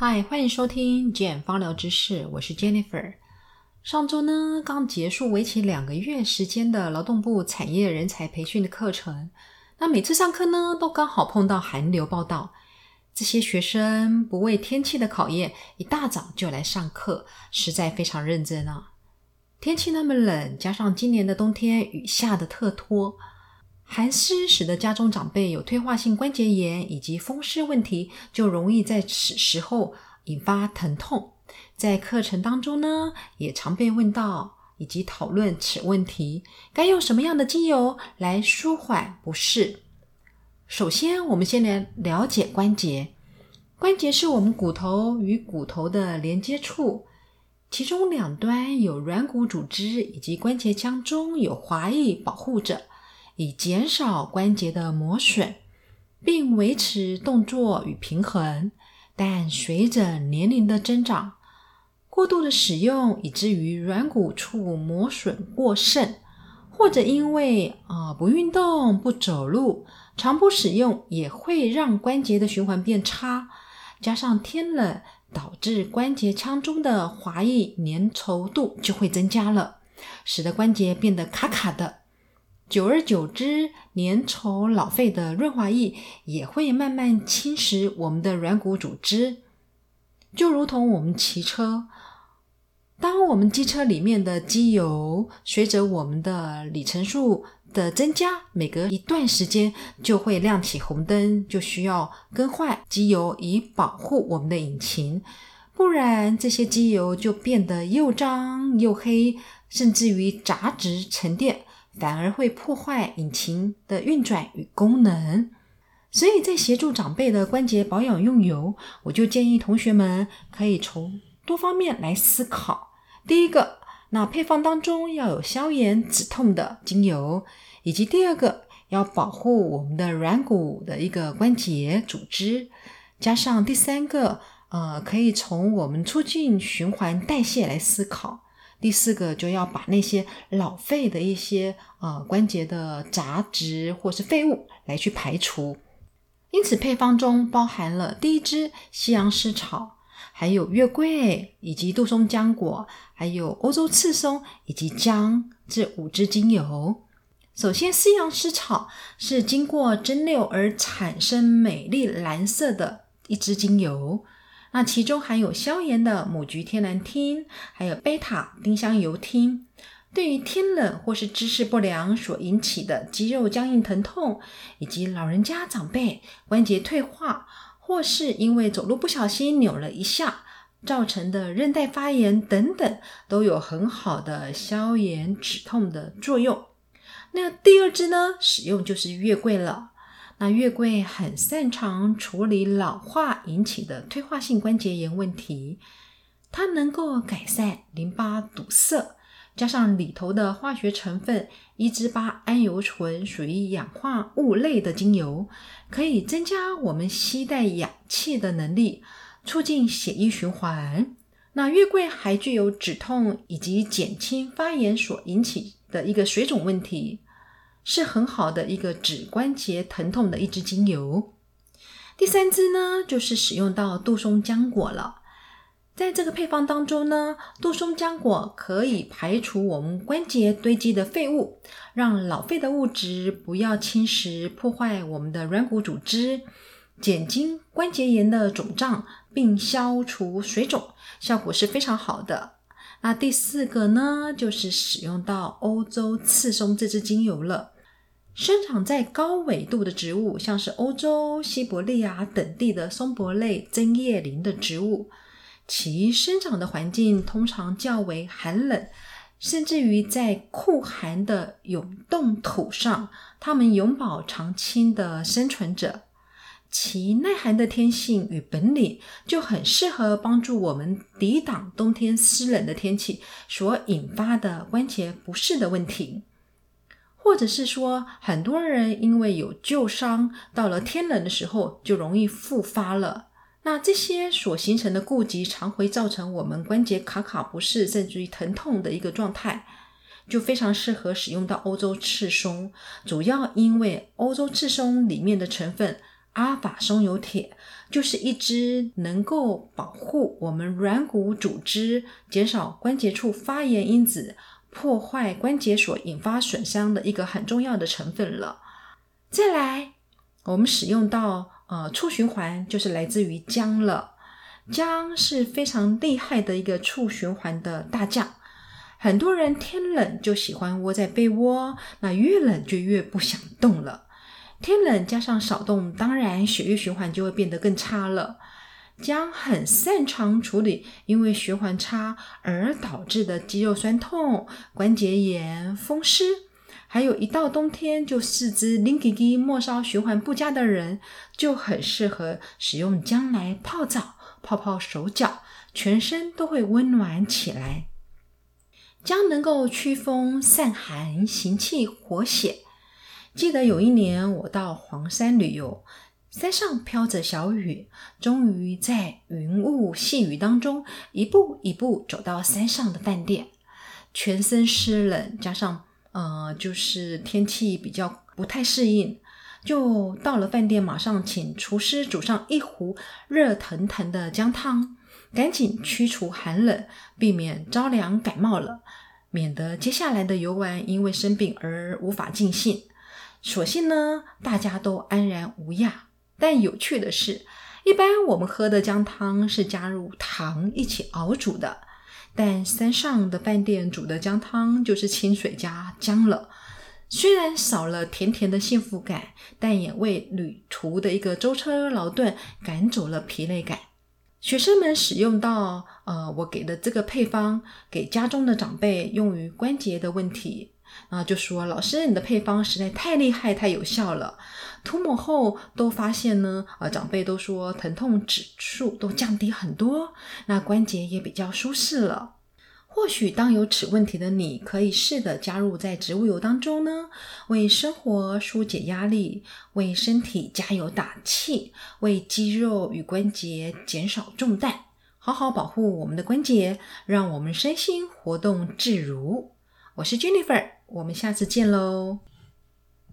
嗨，欢迎收听简芳疗知识，我是 Jennifer。上周呢，刚结束为期两个月时间的劳动部产业人才培训的课程。那每次上课呢，都刚好碰到寒流报道，这些学生不畏天气的考验，一大早就来上课，实在非常认真啊。天气那么冷，加上今年的冬天雨下的特拖。寒湿使得家中长辈有退化性关节炎以及风湿问题，就容易在此时候引发疼痛。在课程当中呢，也常被问到以及讨论此问题，该用什么样的精油来舒缓不适？首先，我们先来了解关节。关节是我们骨头与骨头的连接处，其中两端有软骨组织以及关节腔中有滑液保护着。以减少关节的磨损，并维持动作与平衡。但随着年龄的增长，过度的使用以至于软骨处磨损过剩，或者因为啊不运动、不走路，长不使用，也会让关节的循环变差。加上天冷，导致关节腔中的滑液粘稠度就会增加了，使得关节变得卡卡的。久而久之，粘稠老废的润滑液也会慢慢侵蚀我们的软骨组织，就如同我们骑车，当我们机车里面的机油随着我们的里程数的增加，每隔一段时间就会亮起红灯，就需要更换机油以保护我们的引擎，不然这些机油就变得又脏又黑，甚至于杂质沉淀。反而会破坏引擎的运转与功能，所以在协助长辈的关节保养用油，我就建议同学们可以从多方面来思考。第一个，那配方当中要有消炎止痛的精油，以及第二个要保护我们的软骨的一个关节组织，加上第三个，呃，可以从我们促进循环代谢来思考。第四个就要把那些老废的一些呃关节的杂质或是废物来去排除，因此配方中包含了第一支西洋丝草，还有月桂以及杜松浆果，还有欧洲刺松以及姜这五支精油。首先，西洋丝草是经过蒸馏而产生美丽蓝色的一支精油。那其中含有消炎的母菊天然烃，还有贝塔丁香油烃，对于天冷或是姿势不良所引起的肌肉僵硬疼痛，以及老人家长辈关节退化，或是因为走路不小心扭了一下造成的韧带发炎等等，都有很好的消炎止痛的作用。那第二支呢，使用就是月桂了。那月桂很擅长处理老化引起的退化性关节炎问题，它能够改善淋巴堵塞，加上里头的化学成分一支八桉油醇属于氧化物类的精油，可以增加我们吸带氧气的能力，促进血液循环。那月桂还具有止痛以及减轻发炎所引起的一个水肿问题。是很好的一个指关节疼痛的一支精油。第三支呢，就是使用到杜松浆果了。在这个配方当中呢，杜松浆果可以排除我们关节堆积的废物，让老废的物质不要侵蚀破坏我们的软骨组织，减轻关节炎的肿胀，并消除水肿，效果是非常好的。那第四个呢，就是使用到欧洲刺松这支精油了。生长在高纬度的植物，像是欧洲、西伯利亚等地的松柏类针叶林的植物，其生长的环境通常较为寒冷，甚至于在酷寒的永冻土上，它们永葆长青的生存着。其耐寒的天性与本领，就很适合帮助我们抵挡冬天湿冷的天气所引发的关节不适的问题。或者是说，很多人因为有旧伤，到了天冷的时候就容易复发了。那这些所形成的痼疾，常会造成我们关节卡卡不适，甚至于疼痛的一个状态，就非常适合使用到欧洲赤松。主要因为欧洲赤松里面的成分阿法松油铁就是一支能够保护我们软骨组织、减少关节处发炎因子、破坏关节所引发损伤的一个很重要的成分了。再来，我们使用到呃促循环，就是来自于姜了。姜是非常厉害的一个促循环的大将。很多人天冷就喜欢窝在被窝，那越冷就越不想动了。天冷加上少动，当然血液循环就会变得更差了。姜很擅长处理因为循环差而导致的肌肉酸痛、关节炎、风湿，还有一到冬天就四肢拎叽叽、末梢循环不佳的人，就很适合使用姜来泡澡、泡泡手脚，全身都会温暖起来。姜能够驱风散寒、行气活血。记得有一年我到黄山旅游，山上飘着小雨，终于在云雾细雨当中，一步一步走到山上的饭店，全身湿冷，加上呃，就是天气比较不太适应，就到了饭店，马上请厨师煮上一壶热腾腾的姜汤，赶紧驱除寒冷，避免着凉感冒了，免得接下来的游玩因为生病而无法尽兴。所幸呢，大家都安然无恙。但有趣的是，一般我们喝的姜汤是加入糖一起熬煮的，但山上的饭店煮的姜汤就是清水加姜了。虽然少了甜甜的幸福感，但也为旅途的一个舟车劳顿赶走了疲累感。学生们使用到呃我给的这个配方，给家中的长辈用于关节的问题。啊，就说老师，你的配方实在太厉害、太有效了。涂抹后都发现呢，啊，长辈都说疼痛指数都降低很多，那关节也比较舒适了。或许当有此问题的你，可以试着加入在植物油当中呢，为生活疏解压力，为身体加油打气，为肌肉与关节减少重担，好好保护我们的关节，让我们身心活动自如。我是 Jennifer，我们下次见喽。